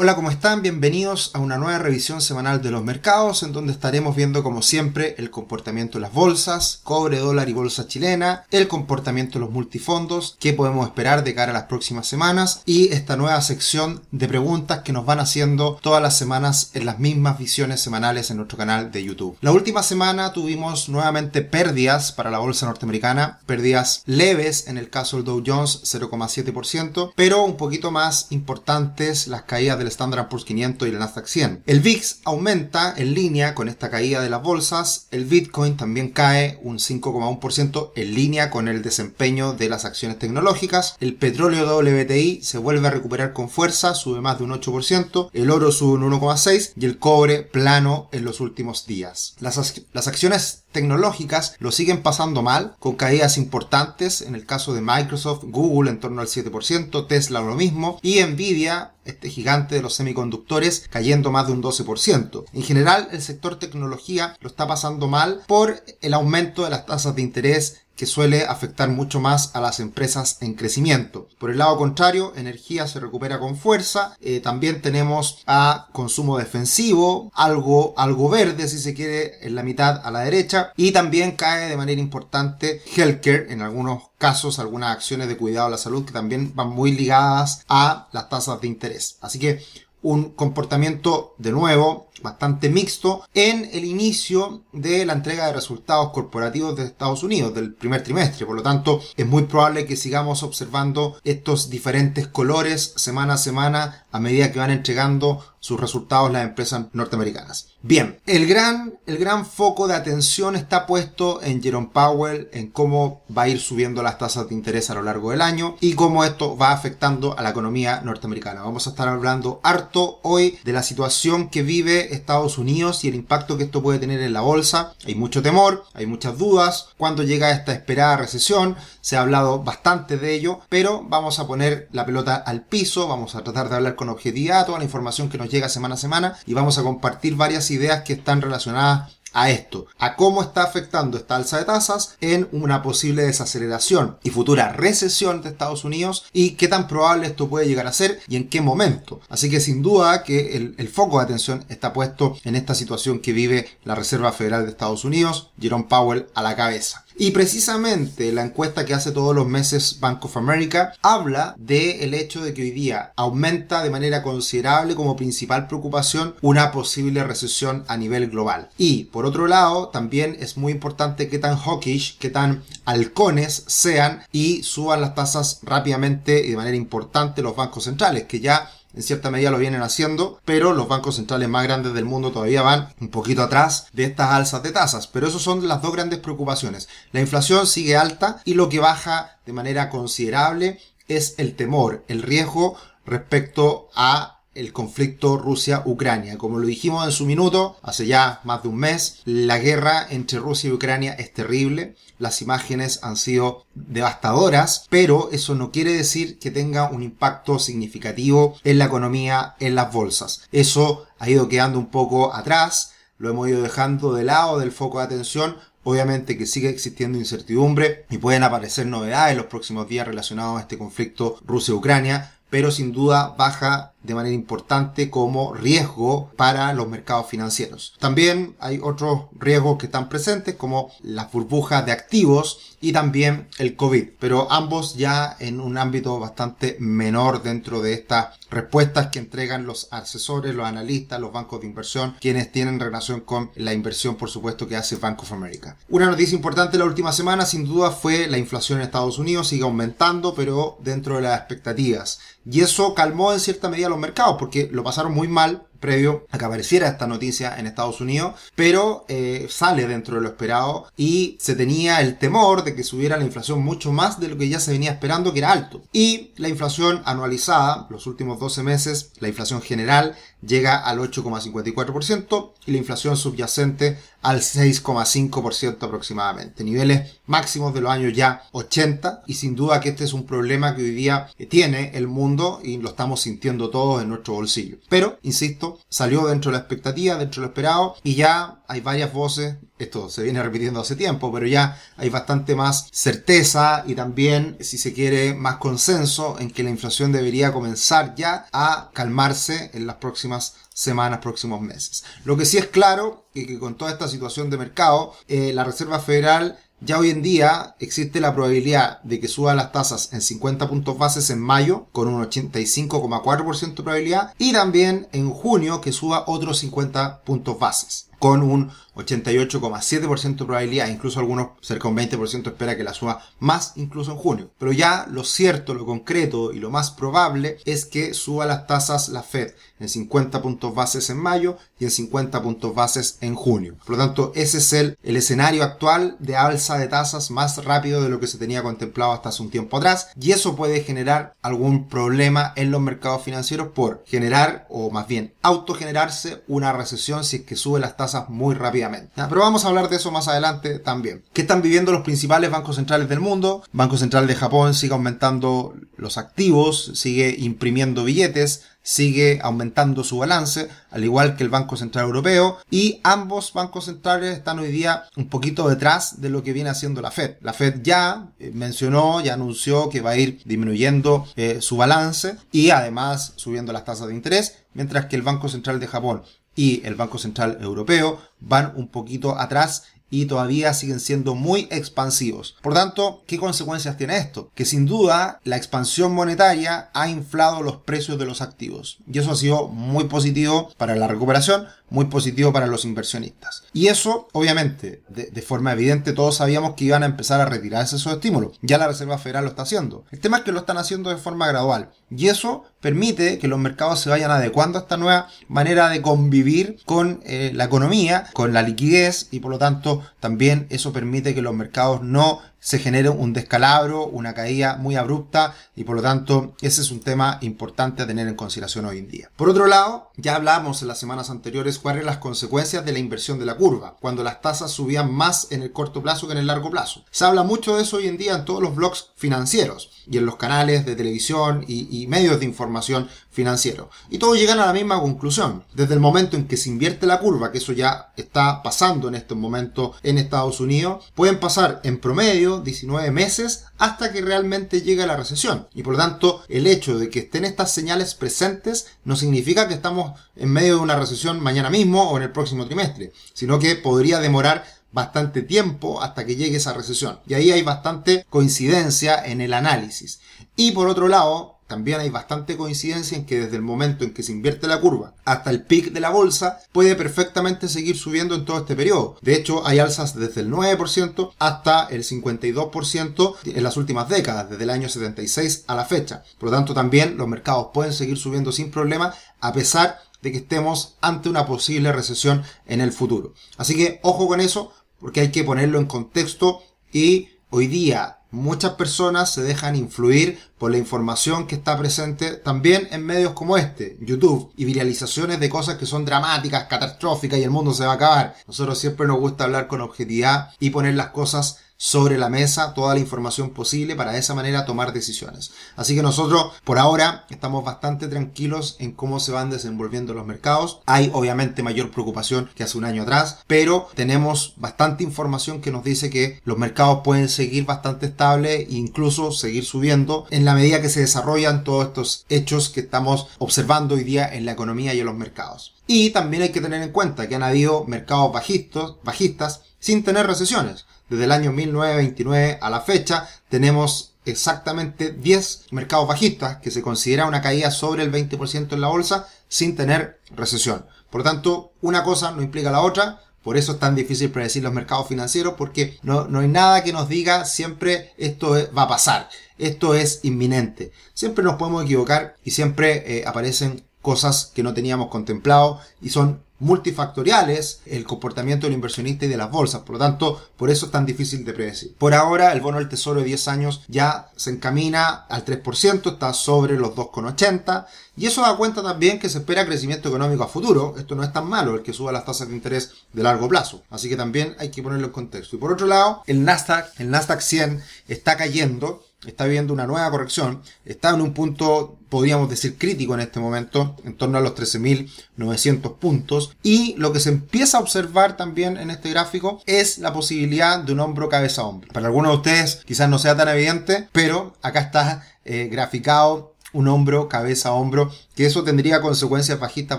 Hola, ¿cómo están? Bienvenidos a una nueva revisión semanal de los mercados, en donde estaremos viendo como siempre el comportamiento de las bolsas, cobre, dólar y bolsa chilena, el comportamiento de los multifondos, qué podemos esperar de cara a las próximas semanas y esta nueva sección de preguntas que nos van haciendo todas las semanas en las mismas visiones semanales en nuestro canal de YouTube. La última semana tuvimos nuevamente pérdidas para la bolsa norteamericana, pérdidas leves en el caso del Dow Jones 0,7%, pero un poquito más importantes las caídas del Standard Poor's 500 y el Nasdaq 100. El VIX aumenta en línea con esta caída de las bolsas. El Bitcoin también cae un 5,1% en línea con el desempeño de las acciones tecnológicas. El petróleo WTI se vuelve a recuperar con fuerza, sube más de un 8%. El oro sube un 1,6% y el cobre plano en los últimos días. Las, las acciones tecnológicas lo siguen pasando mal, con caídas importantes en el caso de Microsoft, Google en torno al 7%, Tesla lo mismo y Nvidia, este gigante de los semiconductores, cayendo más de un 12%. En general, el sector tecnología lo está pasando mal por el aumento de las tasas de interés que suele afectar mucho más a las empresas en crecimiento. Por el lado contrario, energía se recupera con fuerza. Eh, también tenemos a consumo defensivo, algo, algo verde si se quiere en la mitad a la derecha. Y también cae de manera importante healthcare en algunos casos, algunas acciones de cuidado a la salud que también van muy ligadas a las tasas de interés. Así que un comportamiento de nuevo bastante mixto en el inicio de la entrega de resultados corporativos de Estados Unidos del primer trimestre. Por lo tanto, es muy probable que sigamos observando estos diferentes colores semana a semana a medida que van entregando sus resultados las empresas norteamericanas. Bien, el gran, el gran foco de atención está puesto en Jerome Powell, en cómo va a ir subiendo las tasas de interés a lo largo del año y cómo esto va afectando a la economía norteamericana. Vamos a estar hablando harto hoy de la situación que vive Estados Unidos y el impacto que esto puede tener en la bolsa. Hay mucho temor, hay muchas dudas. Cuando llega esta esperada recesión, se ha hablado bastante de ello, pero vamos a poner la pelota al piso, vamos a tratar de hablar con objetividad toda la información que nos llega semana a semana y vamos a compartir varias ideas que están relacionadas a esto, a cómo está afectando esta alza de tasas en una posible desaceleración y futura recesión de Estados Unidos y qué tan probable esto puede llegar a ser y en qué momento. Así que sin duda que el, el foco de atención está puesto en esta situación que vive la Reserva Federal de Estados Unidos, Jerome Powell a la cabeza. Y precisamente la encuesta que hace todos los meses Bank of America habla del hecho de que hoy día aumenta de manera considerable como principal preocupación una posible recesión a nivel global. Y por otro lado, también es muy importante que tan hawkish, que tan halcones sean y suban las tasas rápidamente y de manera importante los bancos centrales, que ya en cierta medida lo vienen haciendo, pero los bancos centrales más grandes del mundo todavía van un poquito atrás de estas alzas de tasas. Pero esas son las dos grandes preocupaciones. La inflación sigue alta y lo que baja de manera considerable es el temor, el riesgo respecto a el conflicto Rusia-Ucrania. Como lo dijimos en su minuto, hace ya más de un mes, la guerra entre Rusia y Ucrania es terrible. Las imágenes han sido devastadoras, pero eso no quiere decir que tenga un impacto significativo en la economía, en las bolsas. Eso ha ido quedando un poco atrás, lo hemos ido dejando de lado del foco de atención Obviamente que sigue existiendo incertidumbre y pueden aparecer novedades en los próximos días relacionados a este conflicto Rusia-Ucrania, pero sin duda baja de manera importante como riesgo para los mercados financieros. También hay otros riesgos que están presentes como las burbujas de activos y también el COVID, pero ambos ya en un ámbito bastante menor dentro de estas respuestas que entregan los asesores, los analistas, los bancos de inversión, quienes tienen relación con la inversión, por supuesto, que hace Bank of America. Una noticia importante la última semana, sin duda, fue la inflación en Estados Unidos, sigue aumentando, pero dentro de las expectativas. Y eso calmó en cierta medida los mercados porque lo pasaron muy mal previo a que apareciera esta noticia en Estados Unidos, pero eh, sale dentro de lo esperado y se tenía el temor de que subiera la inflación mucho más de lo que ya se venía esperando, que era alto. Y la inflación anualizada, los últimos 12 meses, la inflación general llega al 8,54% y la inflación subyacente al 6,5% aproximadamente. Niveles máximos de los años ya 80 y sin duda que este es un problema que hoy día tiene el mundo y lo estamos sintiendo todos en nuestro bolsillo. Pero, insisto, 4%, salió dentro de la expectativa, dentro de lo esperado, y ya hay varias voces, esto se viene repitiendo hace tiempo, pero ya hay bastante más certeza y también, si se quiere, más consenso en que la inflación debería comenzar ya a calmarse en las próximas semanas, próximos meses. Lo que sí es claro es que con toda esta situación de mercado, eh, la Reserva Federal ya hoy en día existe la probabilidad de que suba las tasas en 50 puntos bases en mayo, con un 85,4% de probabilidad, y también en junio que suba otros 50 puntos bases con un 88,7% de probabilidad, incluso algunos cerca de un 20% espera que la suba más incluso en junio. Pero ya lo cierto, lo concreto y lo más probable es que suba las tasas la Fed en 50 puntos bases en mayo y en 50 puntos bases en junio. Por lo tanto, ese es el, el escenario actual de alza de tasas más rápido de lo que se tenía contemplado hasta hace un tiempo atrás y eso puede generar algún problema en los mercados financieros por generar o más bien autogenerarse una recesión si es que sube las tasas muy rápidamente. Pero vamos a hablar de eso más adelante también. ¿Qué están viviendo los principales bancos centrales del mundo? Banco Central de Japón sigue aumentando los activos, sigue imprimiendo billetes, sigue aumentando su balance, al igual que el Banco Central Europeo, y ambos bancos centrales están hoy día un poquito detrás de lo que viene haciendo la Fed. La Fed ya eh, mencionó, ya anunció que va a ir disminuyendo eh, su balance y además subiendo las tasas de interés, mientras que el Banco Central de Japón y el Banco Central Europeo van un poquito atrás y todavía siguen siendo muy expansivos. Por tanto, ¿qué consecuencias tiene esto? Que sin duda la expansión monetaria ha inflado los precios de los activos y eso ha sido muy positivo para la recuperación, muy positivo para los inversionistas. Y eso, obviamente, de, forma evidente, todos sabíamos que iban a empezar a retirarse esos estímulos. Ya la Reserva Federal lo está haciendo. El tema es que lo están haciendo de forma gradual. Y eso permite que los mercados se vayan adecuando a esta nueva manera de convivir con eh, la economía, con la liquidez, y por lo tanto también eso permite que los mercados no se genere un descalabro, una caída muy abrupta y por lo tanto ese es un tema importante a tener en consideración hoy en día. Por otro lado, ya hablamos en las semanas anteriores cuáles las consecuencias de la inversión de la curva, cuando las tasas subían más en el corto plazo que en el largo plazo. Se habla mucho de eso hoy en día en todos los blogs financieros y en los canales de televisión y, medios de información financiero. Y todos llegan a la misma conclusión. Desde el momento en que se invierte la curva, que eso ya está pasando en este momento en Estados Unidos, pueden pasar en promedio 19 meses hasta que realmente llegue la recesión. Y por lo tanto, el hecho de que estén estas señales presentes no significa que estamos en medio de una recesión mañana mismo o en el próximo trimestre, sino que podría demorar bastante tiempo hasta que llegue esa recesión. Y ahí hay bastante coincidencia en el análisis. Y por otro lado, también hay bastante coincidencia en que desde el momento en que se invierte la curva hasta el pic de la bolsa puede perfectamente seguir subiendo en todo este periodo. De hecho, hay alzas desde el 9% hasta el 52% en las últimas décadas, desde el año 76 a la fecha. Por lo tanto, también los mercados pueden seguir subiendo sin problema a pesar de que estemos ante una posible recesión en el futuro. Así que ojo con eso, porque hay que ponerlo en contexto y hoy día muchas personas se dejan influir por la información que está presente también en medios como este, YouTube, y viralizaciones de cosas que son dramáticas, catastróficas y el mundo se va a acabar. Nosotros siempre nos gusta hablar con objetividad y poner las cosas sobre la mesa toda la información posible para de esa manera tomar decisiones. Así que nosotros por ahora estamos bastante tranquilos en cómo se van desenvolviendo los mercados. Hay obviamente mayor preocupación que hace un año atrás, pero tenemos bastante información que nos dice que los mercados pueden seguir bastante estables e incluso seguir subiendo en la medida que se desarrollan todos estos hechos que estamos observando hoy día en la economía y en los mercados. Y también hay que tener en cuenta que han habido mercados bajistas, bajistas sin tener recesiones. Desde el año 1929 a la fecha tenemos exactamente 10 mercados bajistas, que se considera una caída sobre el 20% en la bolsa sin tener recesión. Por lo tanto, una cosa no implica la otra. Por eso es tan difícil predecir los mercados financieros, porque no, no hay nada que nos diga siempre esto va a pasar, esto es inminente. Siempre nos podemos equivocar y siempre eh, aparecen cosas que no teníamos contemplado y son multifactoriales el comportamiento del inversionista y de las bolsas. Por lo tanto, por eso es tan difícil de predecir. Por ahora, el bono del tesoro de 10 años ya se encamina al 3%, está sobre los 2,80. Y eso da cuenta también que se espera crecimiento económico a futuro. Esto no es tan malo el que suba las tasas de interés de largo plazo. Así que también hay que ponerlo en contexto. Y por otro lado, el Nasdaq, el Nasdaq 100 está cayendo está viviendo una nueva corrección, está en un punto, podríamos decir, crítico en este momento, en torno a los 13.900 puntos, y lo que se empieza a observar también en este gráfico es la posibilidad de un hombro cabeza hombro. Para algunos de ustedes quizás no sea tan evidente, pero acá está eh, graficado un hombro, cabeza hombro, que eso tendría consecuencias bajistas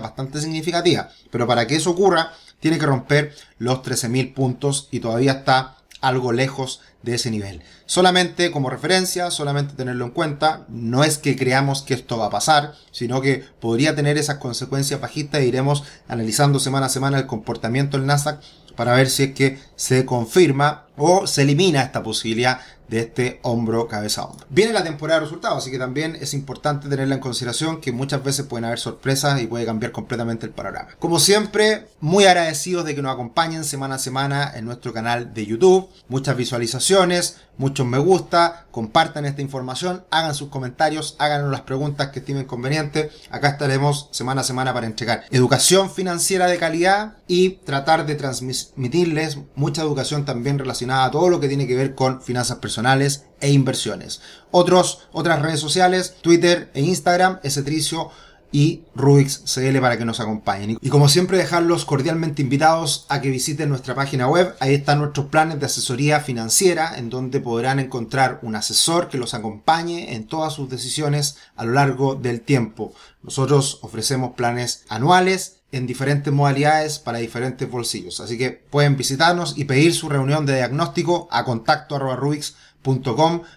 bastante significativas. Pero para que eso ocurra, tiene que romper los 13.000 puntos y todavía está algo lejos de ese nivel. Solamente como referencia, solamente tenerlo en cuenta, no es que creamos que esto va a pasar, sino que podría tener esas consecuencias bajistas e iremos analizando semana a semana el comportamiento del Nasdaq para ver si es que se confirma o se elimina esta posibilidad de este hombro cabeza a hombro. Viene la temporada de resultados, así que también es importante tenerla en consideración que muchas veces pueden haber sorpresas y puede cambiar completamente el panorama. Como siempre, muy agradecidos de que nos acompañen semana a semana en nuestro canal de YouTube. Muchas visualizaciones, muchos me gusta, compartan esta información, hagan sus comentarios, háganos las preguntas que estimen convenientes. Acá estaremos semana a semana para entregar educación financiera de calidad y tratar de transmitirles mucha educación también relacionada a todo lo que tiene que ver con finanzas personales e inversiones. Otros, otras redes sociales, Twitter e Instagram, Tricio y Rubix CL para que nos acompañen. Y como siempre dejarlos cordialmente invitados a que visiten nuestra página web. Ahí están nuestros planes de asesoría financiera en donde podrán encontrar un asesor que los acompañe en todas sus decisiones a lo largo del tiempo. Nosotros ofrecemos planes anuales en diferentes modalidades para diferentes bolsillos. Así que pueden visitarnos y pedir su reunión de diagnóstico a contacto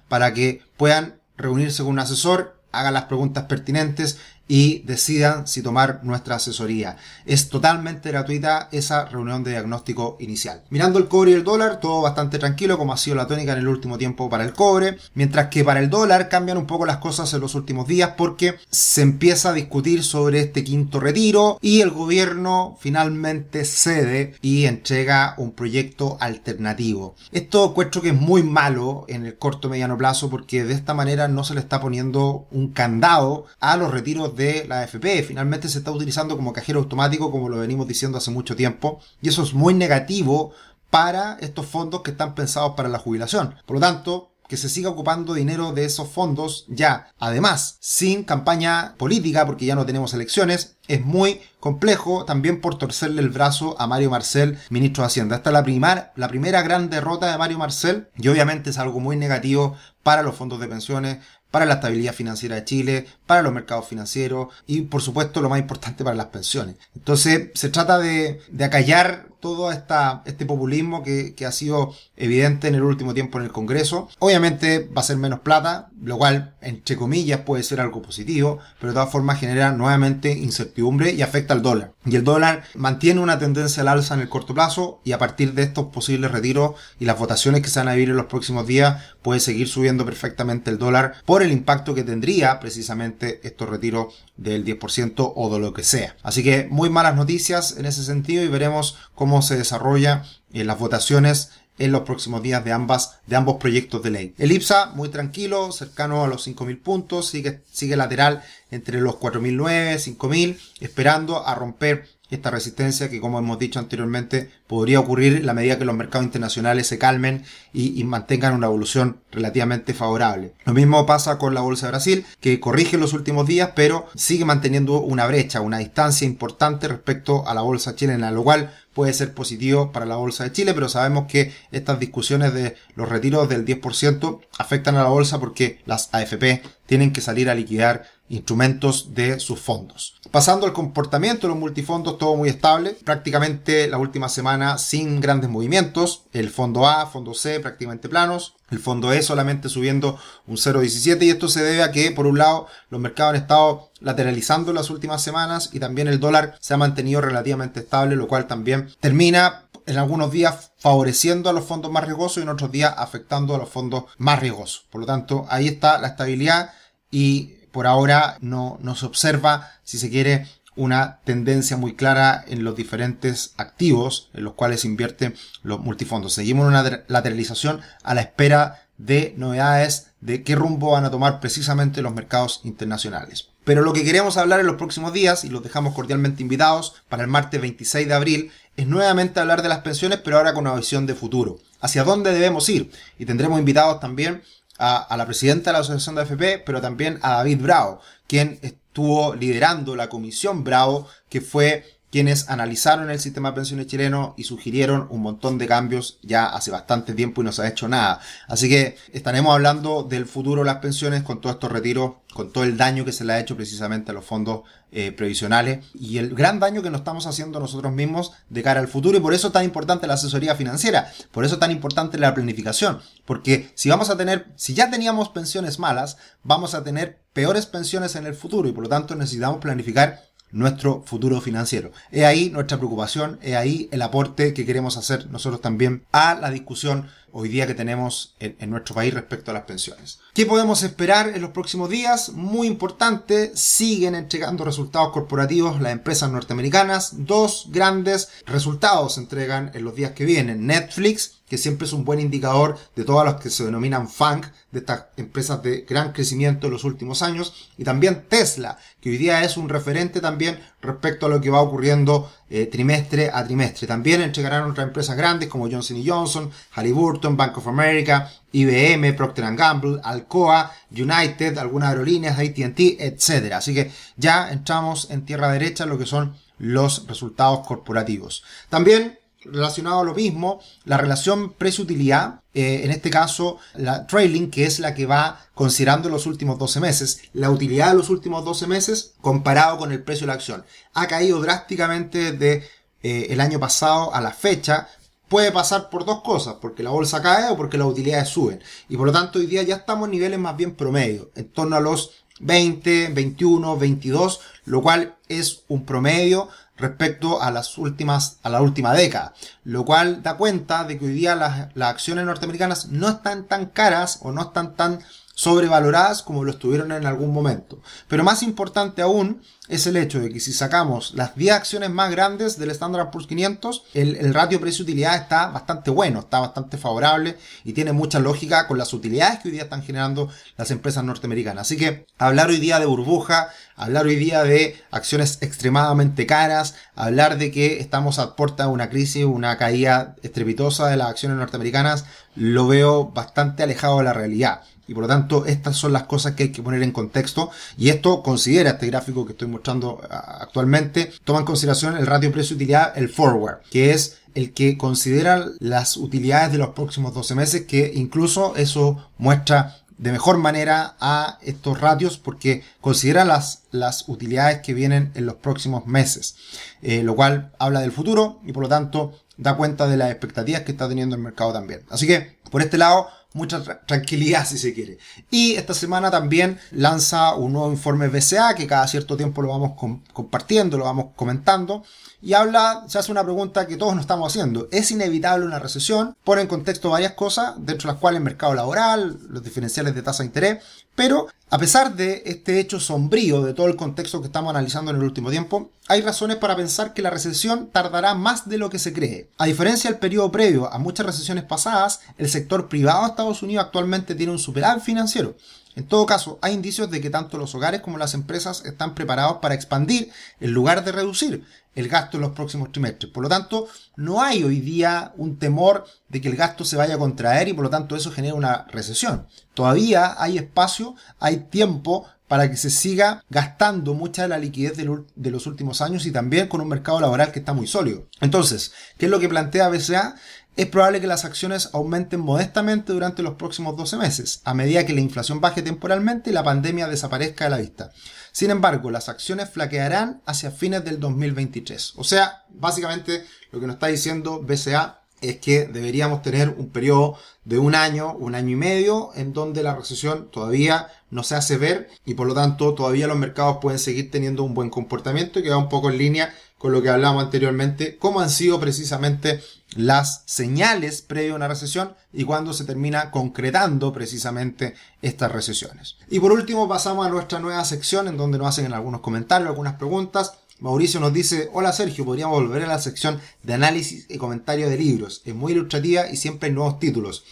para que puedan reunirse con un asesor, hagan las preguntas pertinentes y decidan si tomar nuestra asesoría. Es totalmente gratuita esa reunión de diagnóstico inicial. Mirando el cobre y el dólar, todo bastante tranquilo como ha sido la tónica en el último tiempo para el cobre, mientras que para el dólar cambian un poco las cosas en los últimos días porque se empieza a discutir sobre este quinto retiro y el gobierno finalmente cede y entrega un proyecto alternativo. Esto encuentro que es muy malo en el corto mediano plazo porque de esta manera no se le está poniendo un candado a los retiros de la AFP. Finalmente se está utilizando como cajero automático, como lo venimos diciendo hace mucho tiempo, y eso es muy negativo para estos fondos que están pensados para la jubilación. Por lo tanto, que se siga ocupando dinero de esos fondos ya, además, sin campaña política, porque ya no tenemos elecciones, es muy complejo también por torcerle el brazo a Mario Marcel, ministro de Hacienda. Esta es la, la primera gran derrota de Mario Marcel y obviamente es algo muy negativo para los fondos de pensiones, para la estabilidad financiera de Chile, para los mercados financieros y por supuesto lo más importante para las pensiones. Entonces se trata de, de acallar todo esta, este populismo que, que, ha sido evidente en el último tiempo en el Congreso. Obviamente va a ser menos plata, lo cual entre comillas puede ser algo positivo, pero de todas formas genera nuevamente incertidumbre y afecta al dólar. Y el dólar mantiene una tendencia al alza en el corto plazo y a partir de estos posibles retiros y las votaciones que se van a vivir en los próximos días puede seguir subiendo perfectamente el dólar por el impacto que tendría precisamente estos retiros del 10% o de lo que sea. Así que muy malas noticias en ese sentido y veremos cómo se desarrolla en las votaciones en los próximos días de ambas, de ambos proyectos de ley. El IPSA, muy tranquilo, cercano a los 5.000 puntos, sigue, sigue lateral entre los 4.009, 5.000, esperando a romper esta resistencia que, como hemos dicho anteriormente, podría ocurrir en la medida que los mercados internacionales se calmen y, mantengan una evolución relativamente favorable. Lo mismo pasa con la Bolsa de Brasil, que corrige en los últimos días, pero sigue manteniendo una brecha, una distancia importante respecto a la Bolsa chilena, lo cual puede ser positivo para la Bolsa de Chile, pero sabemos que estas discusiones de los retiros del 10% afectan a la Bolsa porque las AFP tienen que salir a liquidar instrumentos de sus fondos. Pasando al comportamiento de los multifondos, todo muy estable. Prácticamente la última semana sin grandes movimientos. El fondo A, fondo C prácticamente planos. El fondo E solamente subiendo un 0,17 y esto se debe a que, por un lado, los mercados han estado lateralizando las últimas semanas y también el dólar se ha mantenido relativamente estable, lo cual también termina en algunos días favoreciendo a los fondos más riesgosos y en otros días afectando a los fondos más riesgosos. Por lo tanto, ahí está la estabilidad y por ahora no, no se observa, si se quiere, una tendencia muy clara en los diferentes activos en los cuales invierten los multifondos. Seguimos una lateralización a la espera de novedades de qué rumbo van a tomar precisamente los mercados internacionales. Pero lo que queremos hablar en los próximos días, y los dejamos cordialmente invitados para el martes 26 de abril, es nuevamente hablar de las pensiones, pero ahora con una visión de futuro. ¿Hacia dónde debemos ir? Y tendremos invitados también a, la presidenta de la Asociación de AFP, pero también a David Bravo, quien estuvo liderando la comisión Bravo, que fue quienes analizaron el sistema de pensiones chileno y sugirieron un montón de cambios ya hace bastante tiempo y no se ha hecho nada. Así que estaremos hablando del futuro de las pensiones con todos estos retiros, con todo el daño que se le ha hecho precisamente a los fondos eh, previsionales y el gran daño que nos estamos haciendo nosotros mismos de cara al futuro y por eso es tan importante la asesoría financiera, por eso es tan importante la planificación, porque si vamos a tener, si ya teníamos pensiones malas, vamos a tener peores pensiones en el futuro y por lo tanto necesitamos planificar nuestro futuro financiero. Es ahí nuestra preocupación, es ahí el aporte que queremos hacer nosotros también a la discusión hoy día que tenemos en, nuestro país respecto a las pensiones. ¿Qué podemos esperar en los próximos días? Muy importante, siguen entregando resultados corporativos las empresas norteamericanas. Dos grandes resultados se entregan en los días que vienen. Netflix que siempre es un buen indicador de todas las que se denominan FANG, de estas empresas de gran crecimiento en los últimos años, y también Tesla, que hoy día es un referente también respecto a lo que va ocurriendo eh, trimestre a trimestre. También entregarán otras empresas grandes como Johnson Johnson, Halliburton, Bank of America, IBM, Procter Gamble, Alcoa, United, algunas aerolíneas, AT&T, etc. Así que ya entramos en tierra derecha en lo que son los resultados corporativos. También relacionado a lo mismo, la relación precio-utilidad, eh, en este caso la trailing, que es la que va considerando los últimos 12 meses, la utilidad de los últimos 12 meses comparado con el precio de la acción. Ha caído drásticamente desde eh, el año pasado a la fecha, puede pasar por dos cosas, porque la bolsa cae o porque las utilidades suben. Y por lo tanto hoy día ya estamos en niveles más bien promedio, en torno a los 20, 21, 22, lo cual es un promedio respecto a las últimas, a la última década, lo cual da cuenta de que hoy día las, las acciones norteamericanas no están tan caras o no están tan sobrevaloradas como lo estuvieron en algún momento. Pero más importante aún es el hecho de que si sacamos las 10 acciones más grandes del Standard Poor's 500, el, ratio precio-utilidad está bastante bueno, está bastante favorable y tiene mucha lógica con las utilidades que hoy día están generando las empresas norteamericanas. Así que hablar hoy día de burbuja, hablar hoy día de acciones extremadamente caras, hablar de que estamos a puerta de una crisis, una caída estrepitosa de las acciones norteamericanas, lo veo bastante alejado de la realidad. Y por lo tanto, estas son las cosas que hay que poner en contexto. Y esto considera este gráfico que estoy mostrando actualmente, toma en consideración el ratio precio-utilidad, el forward, que es el que considera las utilidades de los próximos 12 meses, que incluso eso muestra de mejor manera a estos ratios porque considera las, las utilidades que vienen en los próximos meses, eh, lo cual habla del futuro y por lo tanto da cuenta de las expectativas que está teniendo el mercado también. Así que por este lado mucha tranquilidad si se quiere. Y esta semana también lanza un nuevo informe BCA que cada cierto tiempo lo vamos compartiendo, lo vamos comentando. Y habla, se hace una pregunta que todos nos estamos haciendo. ¿Es inevitable una recesión? Pone en contexto varias cosas, dentro de las cuales el mercado laboral, los diferenciales de tasa de interés, pero a pesar de este hecho sombrío de todo el contexto que estamos analizando en el último tiempo, hay razones para pensar que la recesión tardará más de lo que se cree. A diferencia del periodo previo a muchas recesiones pasadas, el sector privado de Estados Unidos actualmente tiene un superávit financiero. En todo caso, hay indicios de que tanto los hogares como las empresas están preparados para expandir en lugar de reducir el gasto en los próximos trimestres. Por lo tanto, no hay hoy día un temor de que el gasto se vaya a contraer y por lo tanto eso genera una recesión. Todavía hay espacio, hay tiempo para que se siga gastando mucha de la liquidez de los últimos años y también con un mercado laboral que está muy sólido. Entonces, ¿qué es lo que plantea BCA? Es probable que las acciones aumenten modestamente durante los próximos 12 meses, a medida que la inflación baje temporalmente y la pandemia desaparezca de la vista. Sin embargo, las acciones flaquearán hacia fines del 2023. O sea, básicamente lo que nos está diciendo BCA es que deberíamos tener un periodo de un año, un año y medio, en donde la recesión todavía no se hace ver y por lo tanto todavía los mercados pueden seguir teniendo un buen comportamiento y queda un poco en línea con lo que hablamos anteriormente, cómo han sido precisamente las señales previo a una recesión y cuándo se termina concretando precisamente estas recesiones. Y por último pasamos a nuestra nueva sección en donde nos hacen algunos comentarios, algunas preguntas. Mauricio nos dice, hola Sergio, podríamos volver a la sección de análisis y comentario de libros. Es muy ilustrativa y siempre hay nuevos títulos.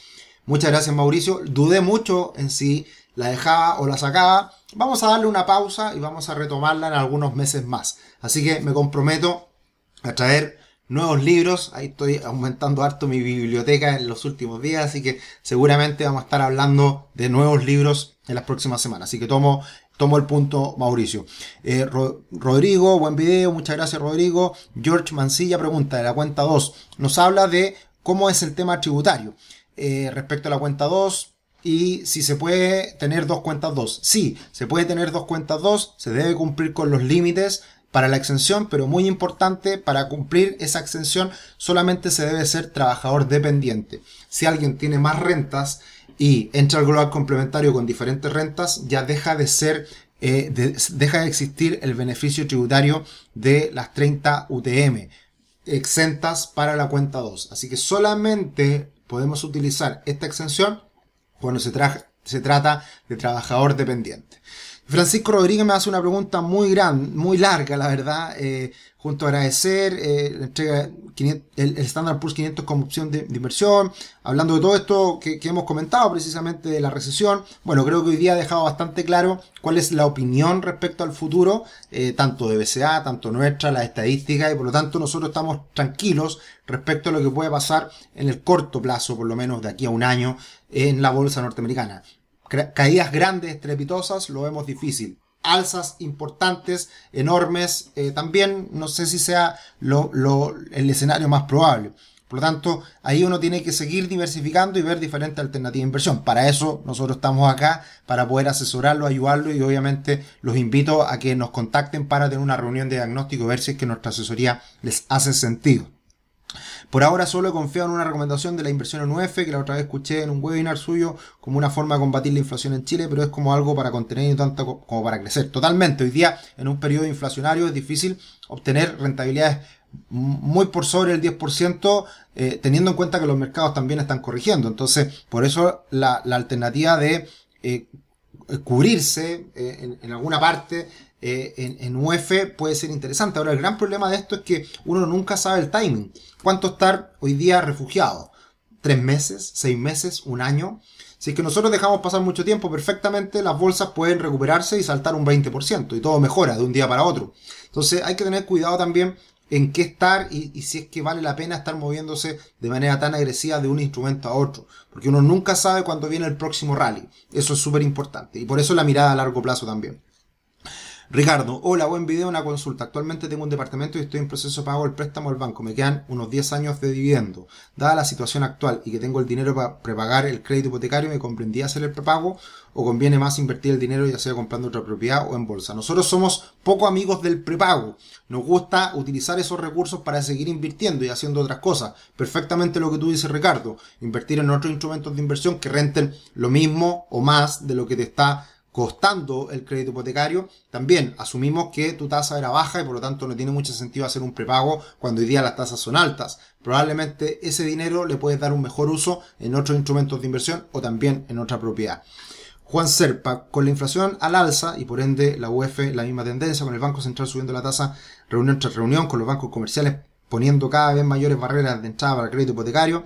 Muchas gracias Mauricio. Dudé mucho en si la dejaba o la sacaba. Vamos a darle una pausa y vamos a retomarla en algunos meses más. Así que me comprometo a traer nuevos libros. Ahí estoy aumentando harto mi biblioteca en los últimos días, así que seguramente vamos a estar hablando de nuevos libros en las próximas semanas. Así que tomo, tomo el punto, Mauricio. Eh, Rodrigo, buen video, muchas gracias Rodrigo. George Mancilla pregunta de la cuenta 2. Nos habla de cómo es el tema tributario. Eh, respecto a la cuenta 2, y si se puede tener dos cuentas 2. Sí, se puede tener dos cuentas 2, se debe cumplir con los límites para la exención, pero muy importante, para cumplir esa exención solamente se debe ser trabajador dependiente. Si alguien tiene más rentas y entra al global complementario con diferentes rentas, ya deja de ser, eh, deja de existir el beneficio tributario de las 30 UTM exentas para la cuenta 2. Así que solamente podemos utilizar esta exención cuando se, trata de trabajador dependiente. Francisco Rodríguez me hace una pregunta muy gran, muy larga, la verdad. Eh, junto a agradecer, eh, entrega el, Standard Poor's 500 como opción de, inversión, hablando de todo esto que, hemos comentado precisamente de la recesión. Bueno, creo que hoy día ha dejado bastante claro cuál es la opinión respecto al futuro, eh, tanto de BCA, tanto nuestra, las estadísticas, y por lo tanto nosotros estamos tranquilos respecto a lo que puede pasar en el corto plazo, por lo menos de aquí a un año, en la bolsa norteamericana caídas grandes, estrepitosas, lo vemos difícil. Alzas importantes, enormes, eh, también no sé si sea lo, el escenario más probable. Por lo tanto, ahí uno tiene que seguir diversificando y ver diferentes alternativas de inversión. Para eso nosotros estamos acá, para poder asesorarlo, ayudarlo y obviamente los invito a que nos contacten para tener una reunión de diagnóstico ver si es que nuestra asesoría les hace sentido. Por ahora solo he confiado en una recomendación de la inversión en UF, que la otra vez escuché en un webinar suyo como una forma de combatir la inflación en Chile, pero es como algo para contener y tanto como para crecer. Totalmente, hoy día en un periodo inflacionario es difícil obtener rentabilidades muy por sobre el 10%, eh, teniendo en cuenta que los mercados también están corrigiendo. Entonces, por eso la, alternativa de eh, cubrirse eh, en, alguna parte en, en UF puede ser interesante. Ahora, el gran problema de esto es que uno nunca sabe el timing. ¿Cuánto estar hoy día refugiado? ¿Tres meses? ¿Seis meses? ¿Un año? Si es que nosotros dejamos pasar mucho tiempo, perfectamente las bolsas pueden recuperarse y saltar un 20% y todo mejora de un día para otro. Entonces hay que tener cuidado también en qué estar y, y, si es que vale la pena estar moviéndose de manera tan agresiva de un instrumento a otro. Porque uno nunca sabe cuándo viene el próximo rally. Eso es súper importante. Y por eso la mirada a largo plazo también. Ricardo, hola, buen video, una consulta. Actualmente tengo un departamento y estoy en proceso de pago del préstamo al banco. Me quedan unos 10 años de dividendo. Dada la situación actual y que tengo el dinero para prepagar el crédito hipotecario, ¿me comprendía hacer el prepago o conviene más invertir el dinero ya sea comprando otra propiedad o en bolsa? Nosotros somos poco amigos del prepago. Nos gusta utilizar esos recursos para seguir invirtiendo y haciendo otras cosas. Perfectamente lo que tú dices, Ricardo. Invertir en otros instrumentos de inversión que renten lo mismo o más de lo que te está costando el crédito hipotecario, también asumimos que tu tasa era baja y por lo tanto no tiene mucho sentido hacer un prepago cuando hoy día las tasas son altas. Probablemente ese dinero le puedes dar un mejor uso en otros instrumentos de inversión o también en otra propiedad. Juan Serpa, con la inflación al alza y por ende la UEF la misma tendencia, con el Banco Central subiendo la tasa reunión tras reunión, con los bancos comerciales poniendo cada vez mayores barreras de entrada para el crédito hipotecario,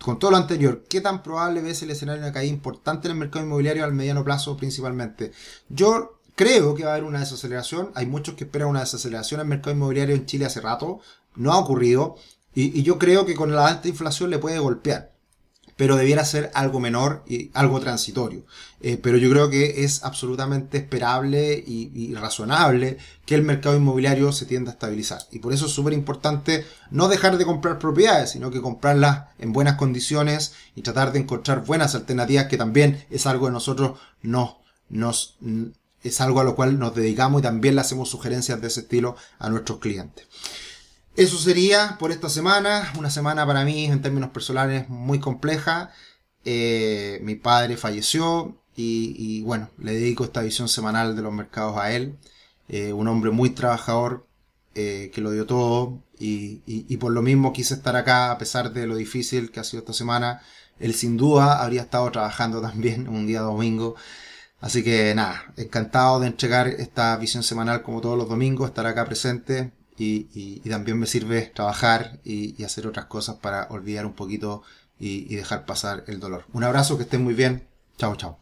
con todo lo anterior, ¿qué tan probable ves el escenario de una caída importante en el mercado inmobiliario al mediano plazo principalmente? Yo creo que va a haber una desaceleración. Hay muchos que esperan una desaceleración en el mercado inmobiliario en Chile hace rato. No ha ocurrido. Y, y yo creo que con la alta inflación le puede golpear pero debiera ser algo menor y algo transitorio. Eh, pero yo creo que es absolutamente esperable y, razonable que el mercado inmobiliario se tienda a estabilizar. Y por eso es súper importante no dejar de comprar propiedades, sino que comprarlas en buenas condiciones y tratar de encontrar buenas alternativas, que también es algo que nosotros nos, nos, es algo a lo cual nos dedicamos y también le hacemos sugerencias de ese estilo a nuestros clientes. Eso sería por esta semana, una semana para mí en términos personales muy compleja. Eh, mi padre falleció y, bueno, le dedico esta visión semanal de los mercados a él. Eh, un hombre muy trabajador eh, que lo dio todo y, y, por lo mismo quise estar acá a pesar de lo difícil que ha sido esta semana. Él sin duda habría estado trabajando también un día domingo. Así que nada, encantado de entregar esta visión semanal como todos los domingos, estar acá presente y, también me sirve trabajar y, hacer otras cosas para olvidar un poquito y, y dejar pasar el dolor. Un abrazo, que estén muy bien. Chao, chao.